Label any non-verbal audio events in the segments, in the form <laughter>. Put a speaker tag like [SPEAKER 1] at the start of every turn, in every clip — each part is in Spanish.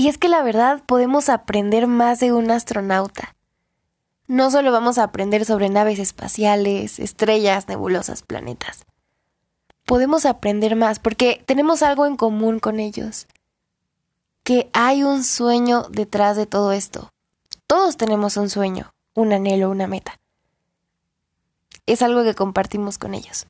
[SPEAKER 1] Y es que la verdad podemos aprender más de un astronauta. No solo vamos a aprender sobre naves espaciales, estrellas, nebulosas, planetas. Podemos aprender más porque tenemos algo en común con ellos. Que hay un sueño detrás de todo esto. Todos tenemos un sueño, un anhelo, una meta. Es algo que compartimos con ellos.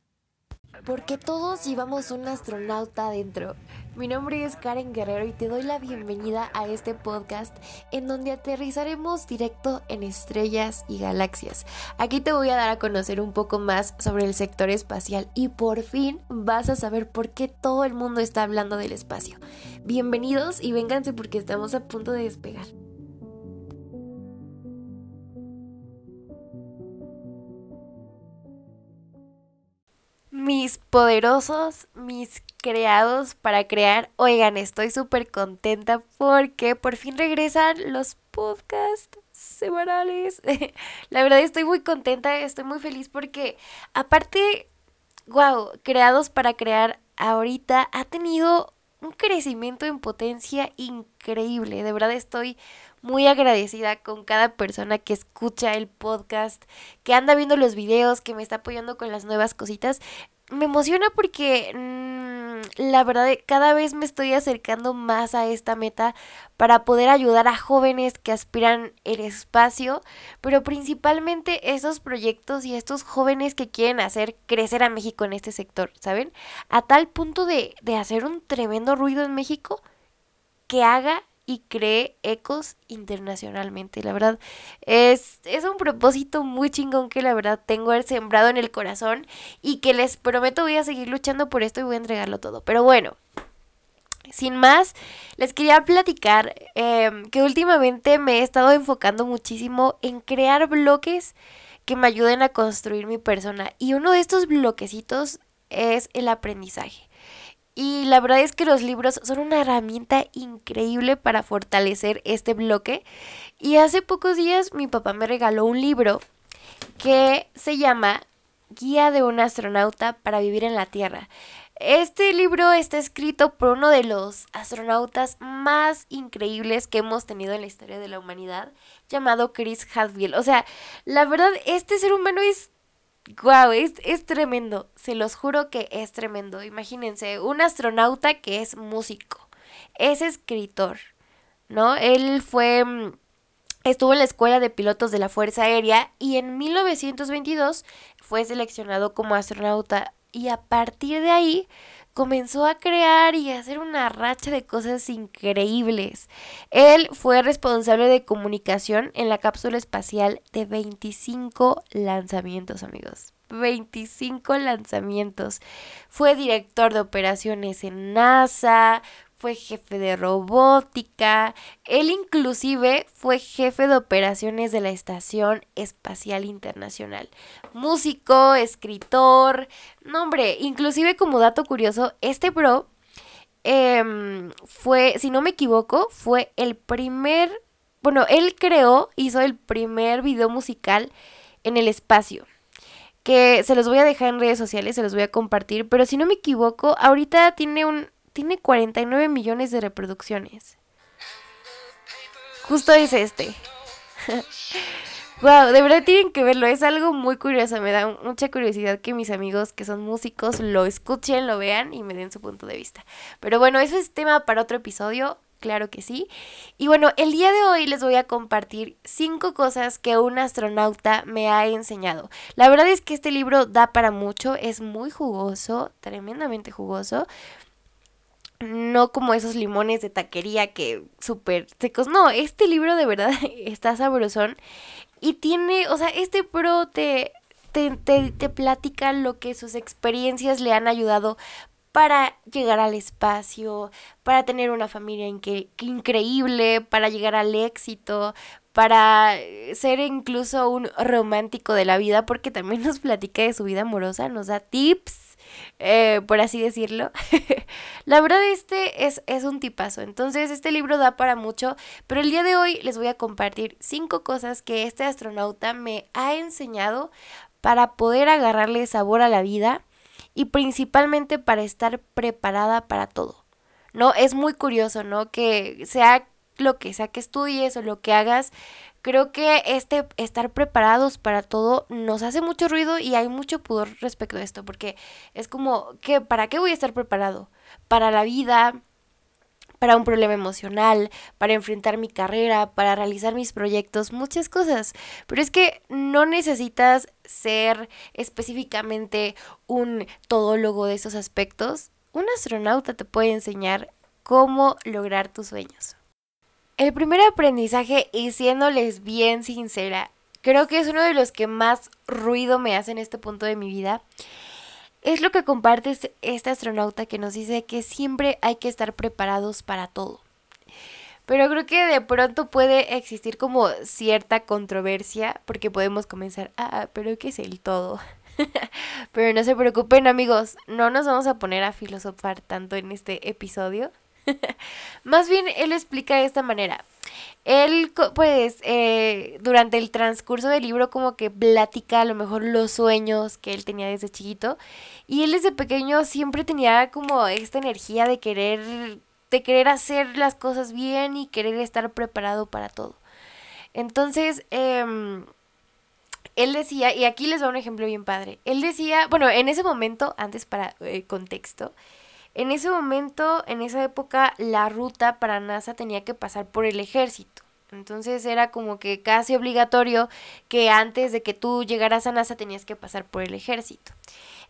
[SPEAKER 1] Porque todos llevamos un astronauta adentro. Mi nombre es Karen Guerrero y te doy la bienvenida a este podcast en donde aterrizaremos directo en estrellas y galaxias. Aquí te voy a dar a conocer un poco más sobre el sector espacial y por fin vas a saber por qué todo el mundo está hablando del espacio. Bienvenidos y vénganse porque estamos a punto de despegar. Mis poderosos, mis creados para crear. Oigan, estoy súper contenta porque por fin regresan los podcasts semanales. <laughs> La verdad estoy muy contenta, estoy muy feliz porque aparte, wow, creados para crear ahorita ha tenido un crecimiento en potencia increíble. De verdad estoy muy agradecida con cada persona que escucha el podcast, que anda viendo los videos, que me está apoyando con las nuevas cositas me emociona porque mm, la verdad cada vez me estoy acercando más a esta meta para poder ayudar a jóvenes que aspiran el espacio, pero principalmente esos proyectos y estos jóvenes que quieren hacer crecer a México en este sector, ¿saben? A tal punto de, de hacer un tremendo ruido en México que haga y cree ecos internacionalmente. La verdad, es, es un propósito muy chingón que la verdad tengo sembrado en el corazón y que les prometo voy a seguir luchando por esto y voy a entregarlo todo. Pero bueno, sin más, les quería platicar em, que últimamente me he estado enfocando muchísimo en crear bloques que me ayuden a construir mi persona. Y uno de estos bloquecitos es el aprendizaje. Y la verdad es que los libros son una herramienta increíble para fortalecer este bloque. Y hace pocos días mi papá me regaló un libro que se llama Guía de un astronauta para vivir en la Tierra. Este libro está escrito por uno de los astronautas más increíbles que hemos tenido en la historia de la humanidad, llamado Chris Hadfield. O sea, la verdad, este ser humano es Wow, es, es tremendo, se los juro que es tremendo. Imagínense, un astronauta que es músico, es escritor, ¿no? Él fue, mm, estuvo en la escuela de pilotos de la Fuerza Aérea y en 1922 fue seleccionado como astronauta y a partir de ahí comenzó a crear y a hacer una racha de cosas increíbles. Él fue responsable de comunicación en la cápsula espacial de 25 lanzamientos, amigos. 25 lanzamientos. Fue director de operaciones en NASA, fue jefe de robótica, él inclusive fue jefe de operaciones de la Estación Espacial Internacional, músico, escritor, no hombre, inclusive como dato curioso, este bro em, fue, si no me equivoco, fue el primer, bueno, él creó, hizo el primer video musical en el espacio que se los voy a dejar en redes sociales, se los voy a compartir, pero si no me equivoco, ahorita tiene un tiene 49 millones de reproducciones. Justo es este. <laughs> wow, de verdad tienen que verlo, es algo muy curioso, me da mucha curiosidad que mis amigos que son músicos lo escuchen, lo vean y me den su punto de vista. Pero bueno, eso es tema para otro episodio, claro que sí. Y bueno, el día de hoy les voy a compartir cinco cosas que un astronauta me ha enseñado. La verdad es que este libro da para mucho, es muy jugoso, tremendamente jugoso no como esos limones de taquería que súper secos. No, este libro de verdad <laughs> está sabrosón. Y tiene, o sea, este pro te, te, te, platica lo que sus experiencias le han ayudado para llegar al espacio, para tener una familia increíble, para llegar al éxito, para ser incluso un romántico de la vida, porque también nos platica de su vida amorosa, nos da tips eh, por así decirlo. <laughs> la verdad este es, es un tipazo, entonces este libro da para mucho, pero el día de hoy les voy a compartir cinco cosas que este astronauta me ha enseñado para poder agarrarle sabor a la vida y principalmente para estar preparada para todo. ¿No? Es muy curioso, ¿no? Que se ha lo que sea que estudies o lo que hagas, creo que este estar preparados para todo nos hace mucho ruido y hay mucho pudor respecto a esto, porque es como, ¿qué, ¿para qué voy a estar preparado? Para la vida, para un problema emocional, para enfrentar mi carrera, para realizar mis proyectos, muchas cosas. Pero es que no necesitas ser específicamente un todólogo de esos aspectos. Un astronauta te puede enseñar cómo lograr tus sueños. El primer aprendizaje, y siéndoles bien sincera, creo que es uno de los que más ruido me hace en este punto de mi vida, es lo que comparte este astronauta que nos dice que siempre hay que estar preparados para todo. Pero creo que de pronto puede existir como cierta controversia porque podemos comenzar, ah, pero ¿qué es el todo? <laughs> pero no se preocupen amigos, no nos vamos a poner a filosofar tanto en este episodio. <laughs> Más bien, él explica de esta manera. Él, pues, eh, durante el transcurso del libro como que platica a lo mejor los sueños que él tenía desde chiquito. Y él desde pequeño siempre tenía como esta energía de querer, de querer hacer las cosas bien y querer estar preparado para todo. Entonces, eh, él decía, y aquí les da un ejemplo bien padre, él decía, bueno, en ese momento, antes para eh, contexto, en ese momento, en esa época, la ruta para NASA tenía que pasar por el ejército. Entonces era como que casi obligatorio que antes de que tú llegaras a NASA tenías que pasar por el ejército.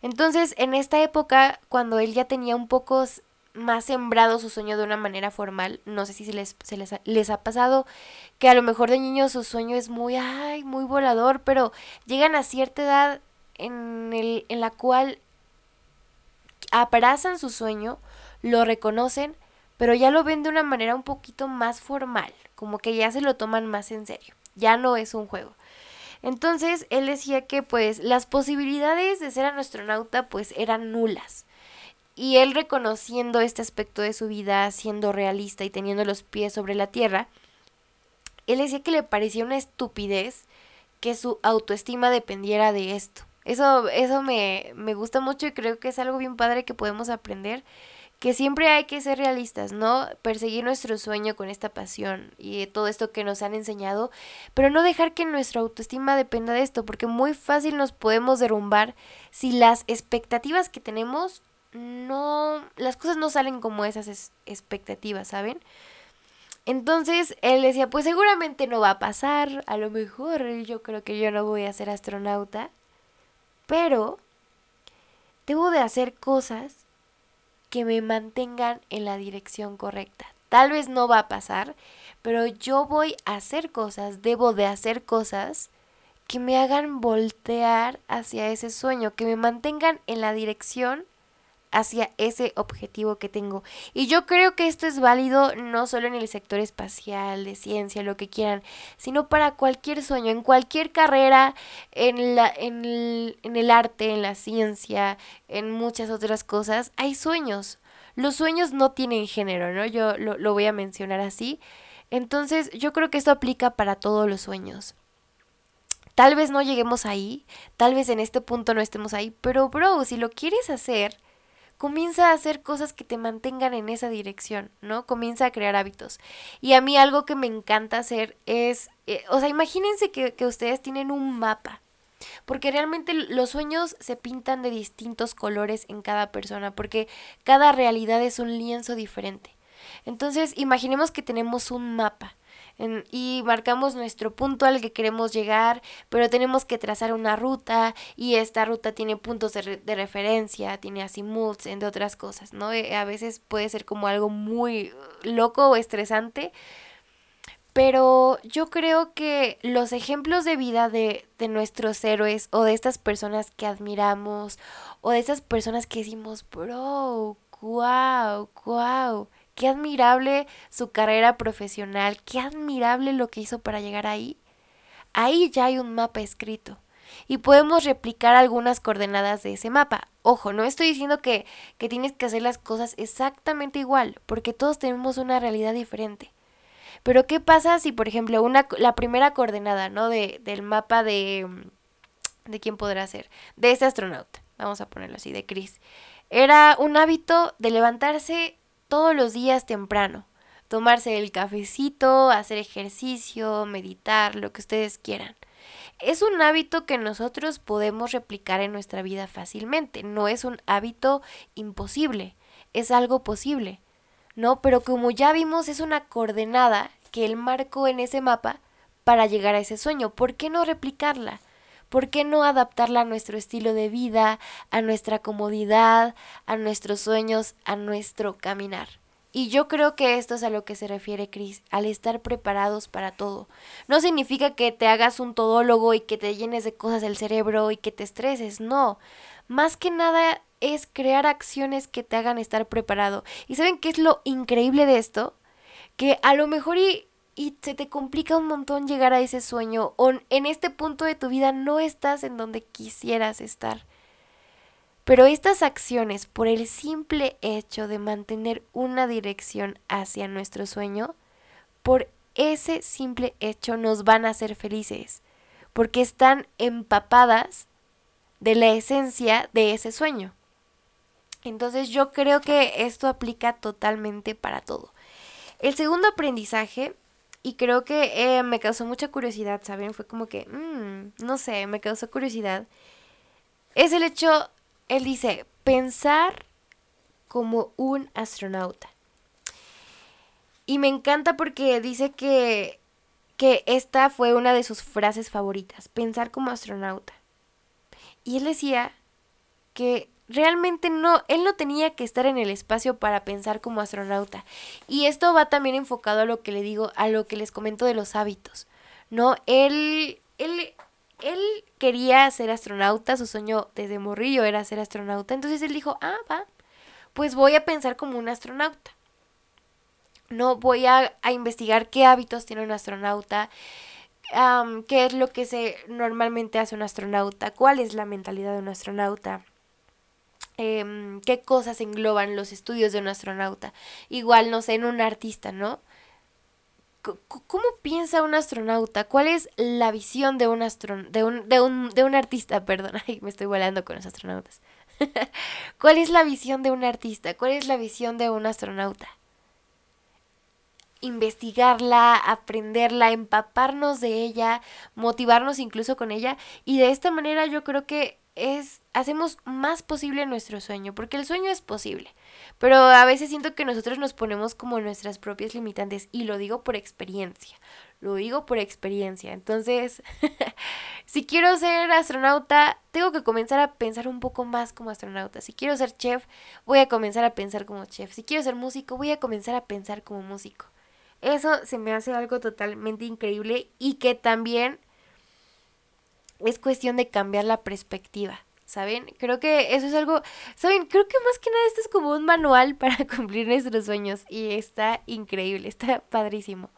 [SPEAKER 1] Entonces, en esta época, cuando él ya tenía un poco más sembrado su sueño de una manera formal, no sé si se les, les, ha, les ha pasado que a lo mejor de niño su sueño es muy, ay, muy volador, pero llegan a cierta edad en, el, en la cual abrazan su sueño, lo reconocen, pero ya lo ven de una manera un poquito más formal, como que ya se lo toman más en serio, ya no es un juego. Entonces él decía que pues las posibilidades de ser astronauta pues eran nulas. Y él reconociendo este aspecto de su vida, siendo realista y teniendo los pies sobre la tierra, él decía que le parecía una estupidez que su autoestima dependiera de esto. Eso, eso me, me gusta mucho y creo que es algo bien padre que podemos aprender que siempre hay que ser realistas, ¿no? Perseguir nuestro sueño con esta pasión y todo esto que nos han enseñado, pero no dejar que nuestra autoestima dependa de esto, porque muy fácil nos podemos derrumbar si las expectativas que tenemos no, las cosas no salen como esas expectativas, ¿saben? Entonces él decía, pues seguramente no va a pasar, a lo mejor yo creo que yo no voy a ser astronauta, pero debo de hacer cosas que me mantengan en la dirección correcta. Tal vez no va a pasar, pero yo voy a hacer cosas, debo de hacer cosas que me hagan voltear hacia ese sueño, que me mantengan en la dirección hacia ese objetivo que tengo. Y yo creo que esto es válido no solo en el sector espacial, de ciencia, lo que quieran, sino para cualquier sueño, en cualquier carrera, en, la, en, el, en el arte, en la ciencia, en muchas otras cosas, hay sueños. Los sueños no tienen género, ¿no? Yo lo, lo voy a mencionar así. Entonces, yo creo que esto aplica para todos los sueños. Tal vez no lleguemos ahí, tal vez en este punto no estemos ahí, pero bro, si lo quieres hacer, comienza a hacer cosas que te mantengan en esa dirección, ¿no? Comienza a crear hábitos. Y a mí algo que me encanta hacer es, eh, o sea, imagínense que, que ustedes tienen un mapa. Porque realmente los sueños se pintan de distintos colores en cada persona, porque cada realidad es un lienzo diferente. Entonces, imaginemos que tenemos un mapa y marcamos nuestro punto al que queremos llegar, pero tenemos que trazar una ruta y esta ruta tiene puntos de, referencia, tiene azimuths, entre otras cosas, ¿no? Eh, a veces puede ser como algo muy loco o estresante, pero yo creo que los ejemplos de vida de, de, nuestros héroes o de estas personas que admiramos o de esas personas que decimos, bro, wow, wow, Qué admirable su carrera profesional, qué admirable lo que hizo para llegar ahí. Ahí ya hay un mapa escrito y podemos replicar algunas coordenadas de ese mapa. Ojo, no estoy diciendo que, que tienes que hacer las cosas exactamente igual, porque todos tenemos una realidad diferente. Pero ¿qué pasa si, por ejemplo, una, la primera coordenada, ¿no? De, del mapa de... ¿De quién podrá ser? De ese astronauta, vamos a ponerlo así, de Chris. Era un hábito de levantarse todos los días temprano. tomarse el cafecito, hacer ejercicio, meditar, lo que ustedes quieran. Es un hábito que nosotros podemos replicar en nuestra vida fácilmente, no es un hábito imposible, es algo posible, ¿no? Pero como ya vimos, es una coordenada que él marcó en ese mapa para llegar a ese sueño. ¿Por qué no replicarla? ¿Por qué no adaptarla a nuestro estilo de vida, a nuestra comodidad, a nuestros sueños, a nuestro caminar? Y yo creo que esto es a lo que se refiere Chris, al estar preparados para todo. No significa que te hagas un todólogo y que te llenes de cosas del cerebro y que te estreses, no. Más que nada es crear acciones que te hagan estar preparado. ¿Y saben qué es lo increíble de esto? Que a lo mejor y y se te complica un montón llegar a ese sueño o en este punto de tu vida no estás en donde quisieras estar. Pero estas acciones, por el simple hecho de mantener una dirección hacia nuestro sueño, por ese simple hecho nos van a hacer felices, porque están empapadas de la esencia de ese sueño. Entonces yo creo que esto aplica totalmente para todo. El segundo aprendizaje y creo que eh, me causó mucha curiosidad, ¿saben? Fue como que, mmm, no sé, me causó curiosidad. Es el hecho, él dice, pensar como un astronauta. Y me encanta porque dice que, que esta fue una de sus frases favoritas, pensar como astronauta. Y él decía que realmente no, él no tenía que estar en el espacio para pensar como astronauta. Y esto va también enfocado a lo que le digo, a lo que les comento de los hábitos. No, él, él, él quería ser astronauta, su sueño desde morrillo era ser astronauta. Entonces él dijo, ah, va, pues voy a pensar como un astronauta. No voy a, investigar qué hábitos tiene un astronauta, qué es lo que se normalmente hace un astronauta, cuál es la mentalidad de un astronauta Em, qué cosas engloban los estudios de un astronauta. Igual, no sé, en un artista, ¿no? ¿Cómo piensa un astronauta? ¿Cuál es la visión de un, de un, de un, de un artista? <laughs> Perdón, me estoy volando con los astronautas. <laughs> ¿Cuál es la visión de un artista? ¿Cuál es la visión de un astronauta? investigarla, aprenderla, empaparnos de ella, motivarnos incluso con ella y de esta manera yo creo que es hacemos más posible nuestro sueño, porque el sueño es posible, pero a veces siento que nosotros nos ponemos como nuestras propias limitantes y lo digo por experiencia, lo digo por experiencia. Entonces, <laughs> si quiero ser astronauta, tengo que comenzar a pensar un poco más como astronauta. Si quiero ser chef, voy a comenzar a pensar como chef. Si quiero ser músico, voy a comenzar a pensar como músico. Eso se me hace algo totalmente increíble y que también es cuestión de cambiar la perspectiva. ¿Saben? Creo que eso es algo, ¿saben? Creo que más que nada esto es como un manual <laughs> para cumplir nuestros sueños y está increíble, está padrísimo.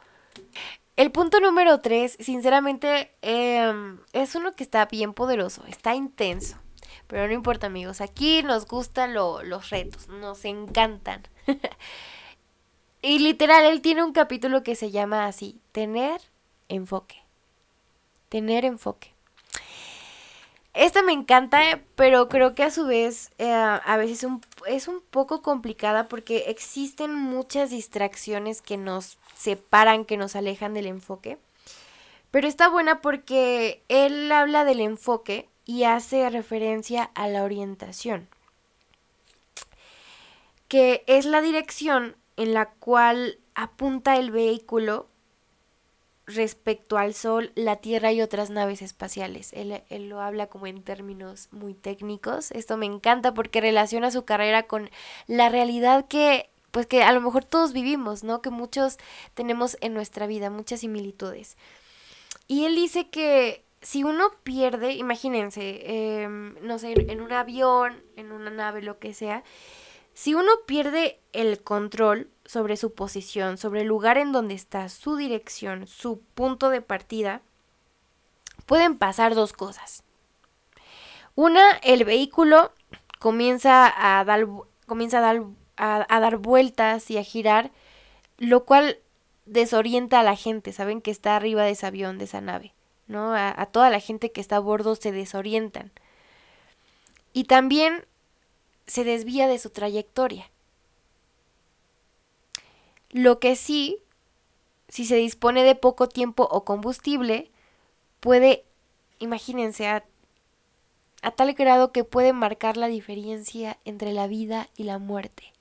[SPEAKER 1] El punto número tres, sinceramente, em, es uno que está bien poderoso, está intenso. Pero no importa amigos, aquí nos gustan los retos, nos encantan. <laughs> y literal, él tiene un capítulo que se llama así, tener enfoque. Tener enfoque. Esta me encanta, pero creo que a su vez eh, a veces es un poco complicada porque existen muchas distracciones que nos separan, que nos alejan del enfoque. Pero está buena porque él habla del enfoque y hace referencia a la orientación, que es la dirección en la cual apunta el vehículo respecto al Sol, la Tierra y otras naves espaciales. Él, lo habla como en términos muy técnicos. Esto me encanta porque relaciona su carrera con la realidad que, pues que a lo mejor todos vivimos, ¿no? Que muchos tenemos en nuestra vida, muchas similitudes. Y él dice que si uno pierde, imagínense, em, no sé, en un avión, en una nave, lo que sea, si uno pierde el control sobre su posición, sobre el lugar en donde está, su dirección, su punto de partida, pueden pasar dos cosas. Una, el vehículo comienza a dar, comienza a dar, a, dar vueltas y a girar, lo cual desorienta a la gente, saben que está arriba de ese avión, de esa nave, ¿no? A, a toda la gente que está a bordo se desorientan. Y también se desvía de su trayectoria. Lo que sí, si se dispone de poco tiempo o combustible, puede, imagínense, a, tal grado que puede marcar la diferencia entre la vida y la muerte.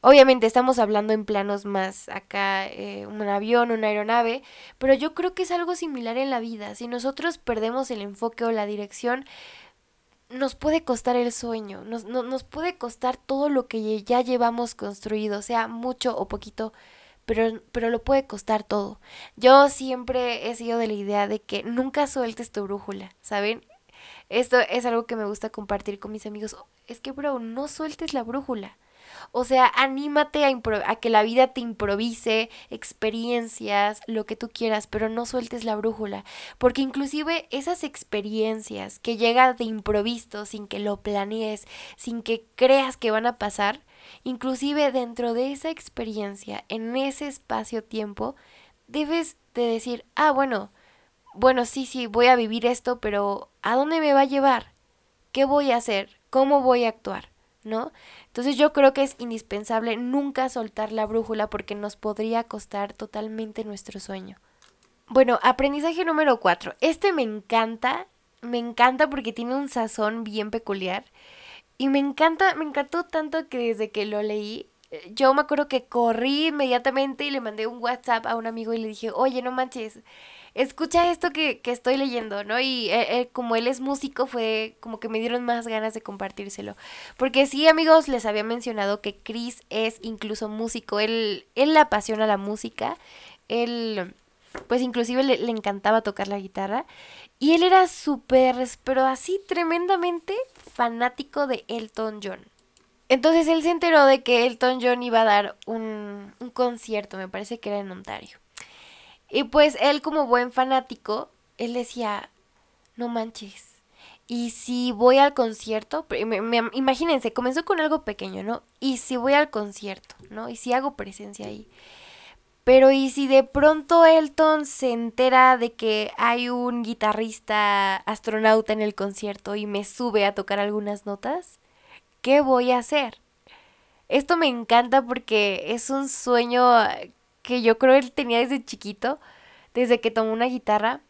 [SPEAKER 1] Obviamente estamos hablando en planos más acá, eh, un avión, una aeronave, pero yo creo que es algo similar en la vida. Si nosotros perdemos el enfoque o la dirección, nos puede costar el sueño, nos, nos puede costar todo lo que ya llevamos construido, sea mucho o poquito, pero, pero lo puede costar todo. Yo siempre he sido de la idea de que nunca sueltes tu brújula, ¿saben? Esto es algo que me gusta compartir con mis amigos. Es que, bro, no sueltes la brújula o sea, anímate a, a, que la vida te improvise experiencias, lo que tú quieras, pero no sueltes la brújula, porque inclusive esas experiencias que llegan de improviso, sin que lo planees, sin que creas que van a pasar, inclusive dentro de esa experiencia, en ese espacio-tiempo, debes de decir, ah, bueno, bueno, sí, sí, voy a vivir esto, pero ¿a dónde me va a llevar? ¿Qué voy a hacer? ¿Cómo voy a actuar? ¿No? Entonces yo creo que es indispensable nunca soltar la brújula porque nos podría costar totalmente nuestro sueño. Bueno, aprendizaje número cuatro. Este me encanta, me encanta porque tiene un sazón bien peculiar. Y me encanta, me encantó tanto que desde que lo leí, eh, yo me acuerdo que corrí inmediatamente y le mandé un WhatsApp a un amigo y le dije, oye, no manches, escucha esto que, que estoy leyendo, ¿no? Y eh, eh, como él es músico, fue como que me dieron más ganas de compartírselo. Porque sí, amigos, les había mencionado que Chris es incluso músico, él, él le apasiona la música, él, pues inclusive le, le encantaba tocar la guitarra. Y él era súper, pero así tremendamente fanático de Elton John. Entonces él se enteró de que Elton John iba a dar un, un concierto, me parece que era en Ontario. Y pues él como buen fanático, él decía, no manches. Y si voy al concierto, imagínense, comenzó con algo pequeño, ¿no? Y si voy al concierto, ¿no? Y si hago presencia ahí. Pero y si de pronto Elton se entera de que hay un guitarrista astronauta en el concierto y me sube a tocar algunas notas, ¿qué voy a hacer? Esto me encanta porque es un sueño que yo creo él tenía desde chiquito, desde que tomó una guitarra.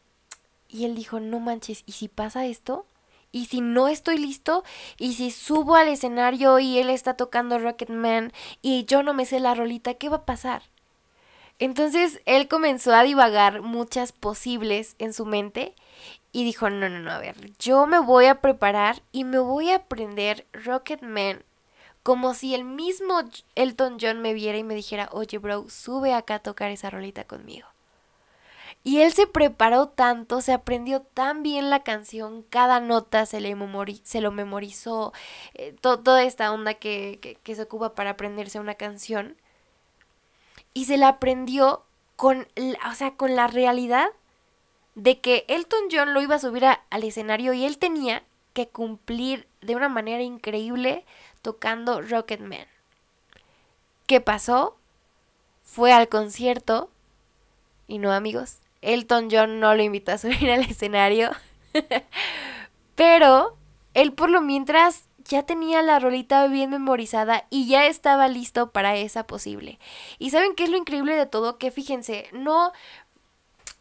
[SPEAKER 1] Y él dijo, no manches, ¿y si pasa esto? ¿Y si no estoy listo? ¿Y si subo al escenario y él está tocando Rocketman y yo no me sé la rolita? ¿Qué va a pasar? Entonces él comenzó a divagar muchas posibles en su mente y dijo, no, no, no, a ver, yo me voy a preparar y me voy a aprender Rocketman como si el mismo Elton John me viera y me dijera, oye bro, sube acá a tocar esa rolita conmigo. Y él se preparó tanto, se aprendió tan bien la canción, cada nota se, le lo memorizó, eh, toda esta onda que, se ocupa para aprenderse una canción. Y se la aprendió con, o sea, con la realidad de que Elton John lo iba a subir al escenario y él tenía cumplir de una manera increíble tocando Rocketman. ¿Qué pasó? Fue al concierto y no amigos, Elton John no lo invitó a subir al <laughs> escenario, pero él por lo mientras ya tenía la rolita bien memorizada y ya estaba listo para esa posible. Y saben qué es lo increíble de todo, que fíjense, no,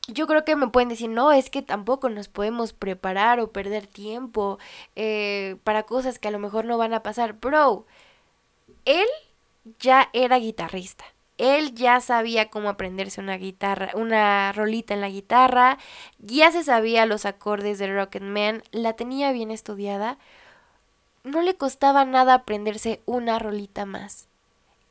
[SPEAKER 1] yo creo que me pueden decir, no, es que tampoco nos podemos preparar o perder tiempo eh, para cosas que a lo mejor no van a pasar. Bro, él ya era guitarrista. Él ya sabía cómo aprenderse una guitarra, una rolita en la guitarra, ya se sabía los acordes de Rocketman, la tenía bien estudiada. No le costaba nada aprenderse una rolita más.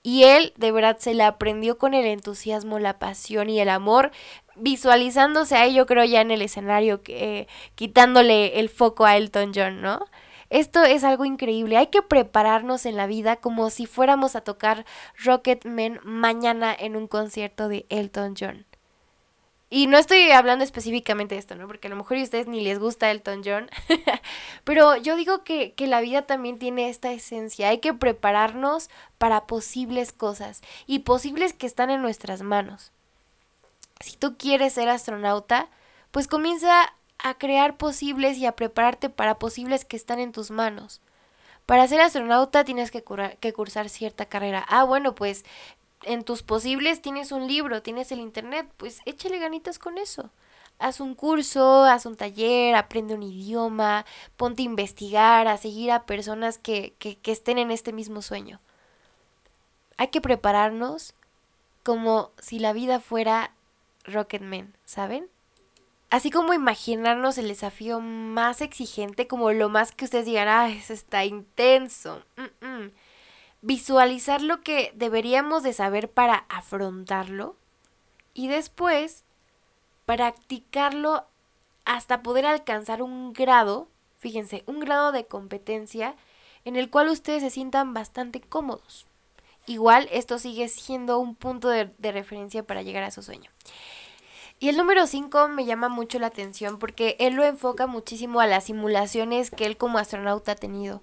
[SPEAKER 1] Y él de verdad se la aprendió con el entusiasmo, la pasión y el amor, visualizándose ahí, yo creo, ya en el escenario, eh, quitándole el foco a Elton John, ¿no? Esto es algo increíble. Hay que prepararnos en la vida como si fuéramos a tocar Rocketman mañana en un concierto de Elton John. Y no estoy hablando específicamente de esto, ¿no? Porque a lo mejor a ustedes ni les gusta Elton John. <laughs> Pero yo digo que, que, la vida también tiene esta esencia. Hay que prepararnos para posibles cosas y posibles que están en nuestras manos. Si tú quieres ser astronauta, pues comienza a crear posibles y a prepararte para posibles que están en tus manos. Para ser astronauta tienes que, que cursar cierta carrera. Ah, bueno, pues en tus posibles tienes un libro, tienes el internet, pues échale ganitas con eso. Haz un curso, haz un taller, aprende un idioma, ponte a investigar, a seguir a personas que, que, que estén en este mismo sueño. Hay que prepararnos como si la vida fuera Rocketman, ¿saben? Así como imaginarnos el desafío más exigente, como lo más que ustedes digan, ah, eso está intenso. Visualizar lo que deberíamos de saber para afrontarlo y después practicarlo hasta poder alcanzar un grado, fíjense, un grado de competencia en el cual ustedes se sientan bastante cómodos. Igual esto sigue siendo un punto de, de referencia para llegar a su sueño. Y el número 5 me llama mucho la atención porque él lo enfoca muchísimo a las simulaciones que él como astronauta ha tenido.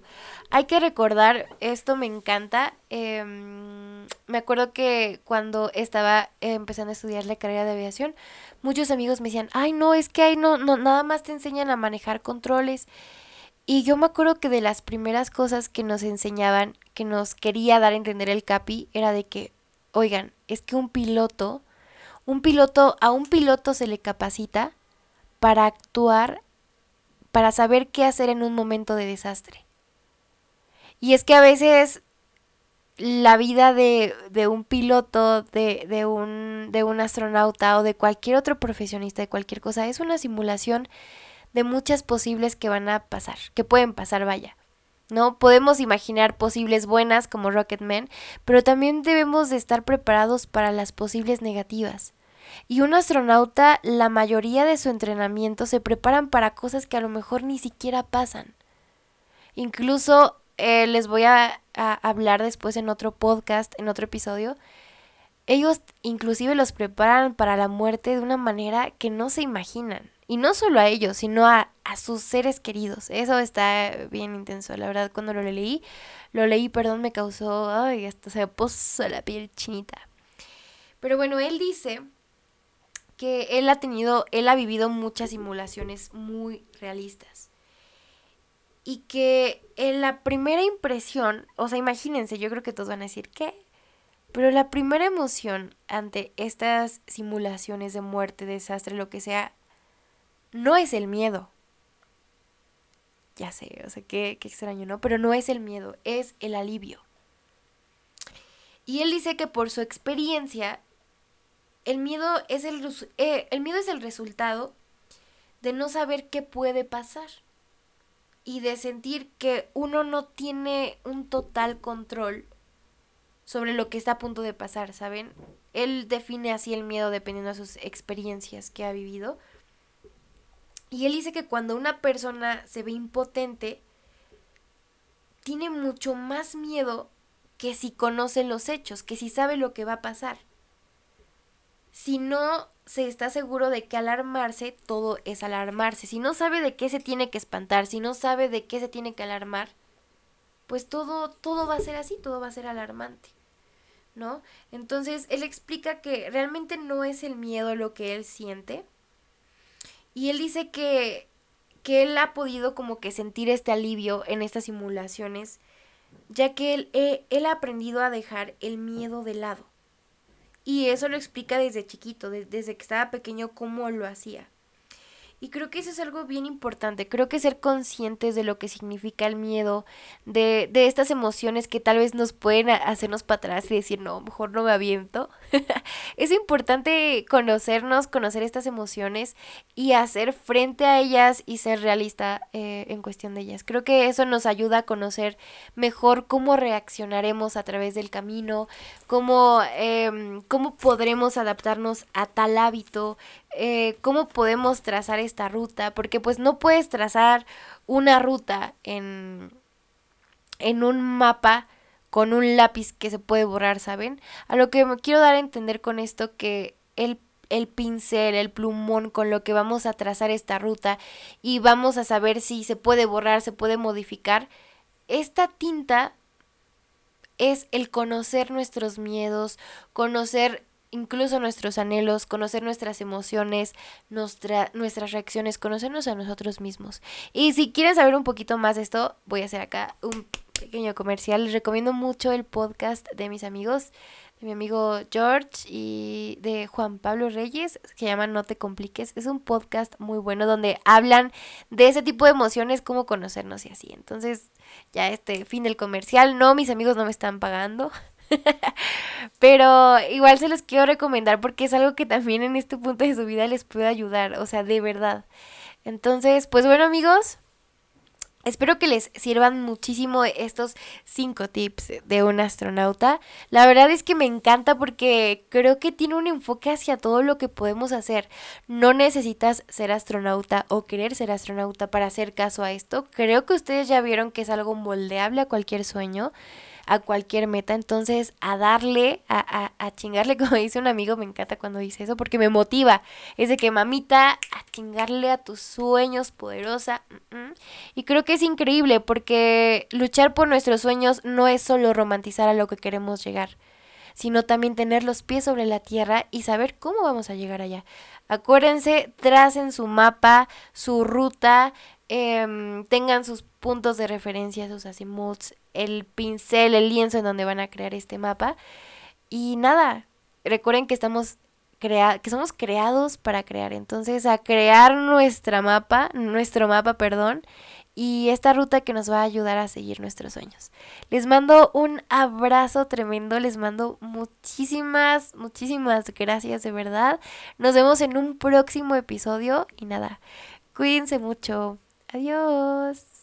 [SPEAKER 1] Hay que recordar, esto me encanta, em, me acuerdo que cuando estaba empezando a estudiar la carrera de aviación, muchos amigos me decían, ay no, es que ahí no, no, nada más te enseñan a manejar controles. Y yo me acuerdo que de las primeras cosas que nos enseñaban, que nos quería dar a entender el CAPI, era de que, oigan, es que un piloto un piloto, a un piloto se le capacita para actuar, para saber qué hacer en un momento de desastre. Y es que a veces la vida de, de un piloto, de, de, un, de un astronauta o de cualquier otro profesionista de cualquier cosa es una simulación de muchas posibles que van a pasar, que pueden pasar, vaya. ¿No? Podemos imaginar posibles buenas como Rocketman, pero también debemos de estar preparados para las posibles negativas. Y un astronauta, la mayoría de su entrenamiento se preparan para cosas que a lo mejor ni siquiera pasan. Incluso eh, les voy a, a hablar después en otro podcast, en otro episodio. Ellos inclusive los preparan para la muerte de una manera que no se imaginan. Y no solo a ellos, sino a, a sus seres queridos. Eso está bien intenso. La verdad, cuando lo leí, lo leí, perdón, me causó, ay, hasta se puso la piel chinita. Pero bueno, él dice que él ha tenido, él ha vivido muchas simulaciones muy realistas. Y que en la primera impresión, o sea, imagínense, yo creo que todos van a decir, ¿qué? Pero la primera emoción ante estas simulaciones de muerte, desastre, lo que sea, no es el miedo. Ya sé, o sea, qué, qué extraño, ¿no? Pero no es el miedo, es el alivio. Y él dice que por su experiencia, el miedo es el, eh, el miedo es el resultado de no saber qué puede pasar y de sentir que uno no tiene un total control sobre lo que está a punto de pasar, ¿saben? Él define así el miedo dependiendo de sus experiencias que ha vivido. Y él dice que cuando una persona se ve impotente, tiene mucho más miedo que si conoce los hechos, que si sabe lo que va a pasar. Si no se está seguro de que alarmarse, todo es alarmarse. Si no sabe de qué se tiene que espantar, si no sabe de qué se tiene que alarmar, pues todo, todo va a ser así, todo va a ser alarmante. ¿No? Entonces, él explica que realmente no es el miedo lo que él siente, y él dice que, que él ha podido como que sentir este alivio en estas simulaciones, ya que él, eh, él ha aprendido a dejar el miedo de lado. Y eso lo explica desde chiquito, desde que estaba pequeño, cómo lo hacía. Y creo que eso es algo bien importante. Creo que ser conscientes de lo que significa el miedo, de, de estas emociones que tal vez nos pueden hacernos para atrás y decir, no, mejor no me aviento. <laughs> es importante conocernos, conocer estas emociones y hacer frente a ellas y ser realista eh, en cuestión de ellas. Creo que eso nos ayuda a conocer mejor cómo reaccionaremos a través del camino, cómo, eh, cómo podremos adaptarnos a tal hábito, eh, cómo podemos trazar esta ruta, porque pues no puedes trazar una ruta en, en un mapa con un lápiz que se puede borrar, ¿saben? A lo que me quiero dar a entender con esto que el, el pincel, el plumón con lo que vamos a trazar esta ruta y vamos a saber si se puede borrar, se puede modificar, esta tinta es el conocer nuestros miedos, conocer incluso nuestros anhelos, conocer nuestras emociones, nuestras reacciones, conocernos a nosotros mismos. Y si quieren saber un poquito más de esto, voy a hacer acá un pequeño comercial. Les recomiendo mucho el podcast de mis amigos de mi amigo George y de Juan Pablo Reyes, que se llama No te compliques. Es un podcast muy bueno donde hablan de ese tipo de emociones, cómo conocernos y así. Entonces, ya este fin del comercial, no, mis amigos no me están pagando. <laughs> Pero igual se los quiero recomendar porque es algo que también en este punto de su vida les puede ayudar, o sea, de verdad. Entonces, pues bueno amigos, Espero que les sirvan muchísimo estos cinco tips de un astronauta. La verdad es que me encanta porque creo que tiene un enfoque hacia todo lo que podemos hacer. No necesitas ser astronauta o querer ser astronauta para hacer caso a esto. Creo que ustedes ya vieron que es algo moldeable a cualquier sueño a cualquier meta. Entonces, a darle, a, a, chingarle, <laughs> como dice un amigo, me encanta cuando dice eso, porque me motiva. Es de que, mamita, a chingarle a tus sueños, poderosa. Y creo que es increíble, porque luchar por nuestros sueños no es solo romantizar a lo que queremos llegar sino también tener los pies sobre la tierra y saber cómo vamos a llegar allá. Acuérdense, tracen su mapa, su ruta, Em, tengan sus puntos de referencia, sus azimuths, el pincel, el lienzo en donde van a crear este mapa. Y nada, recuerden que estamos crea que somos creados para crear. Entonces, a crear nuestra mapa, nuestro mapa, perdón, y esta ruta que nos va a ayudar a seguir nuestros sueños. Les mando un abrazo tremendo, les mando muchísimas, muchísimas gracias de verdad. Nos vemos en un próximo episodio y nada, cuídense mucho. Adiós.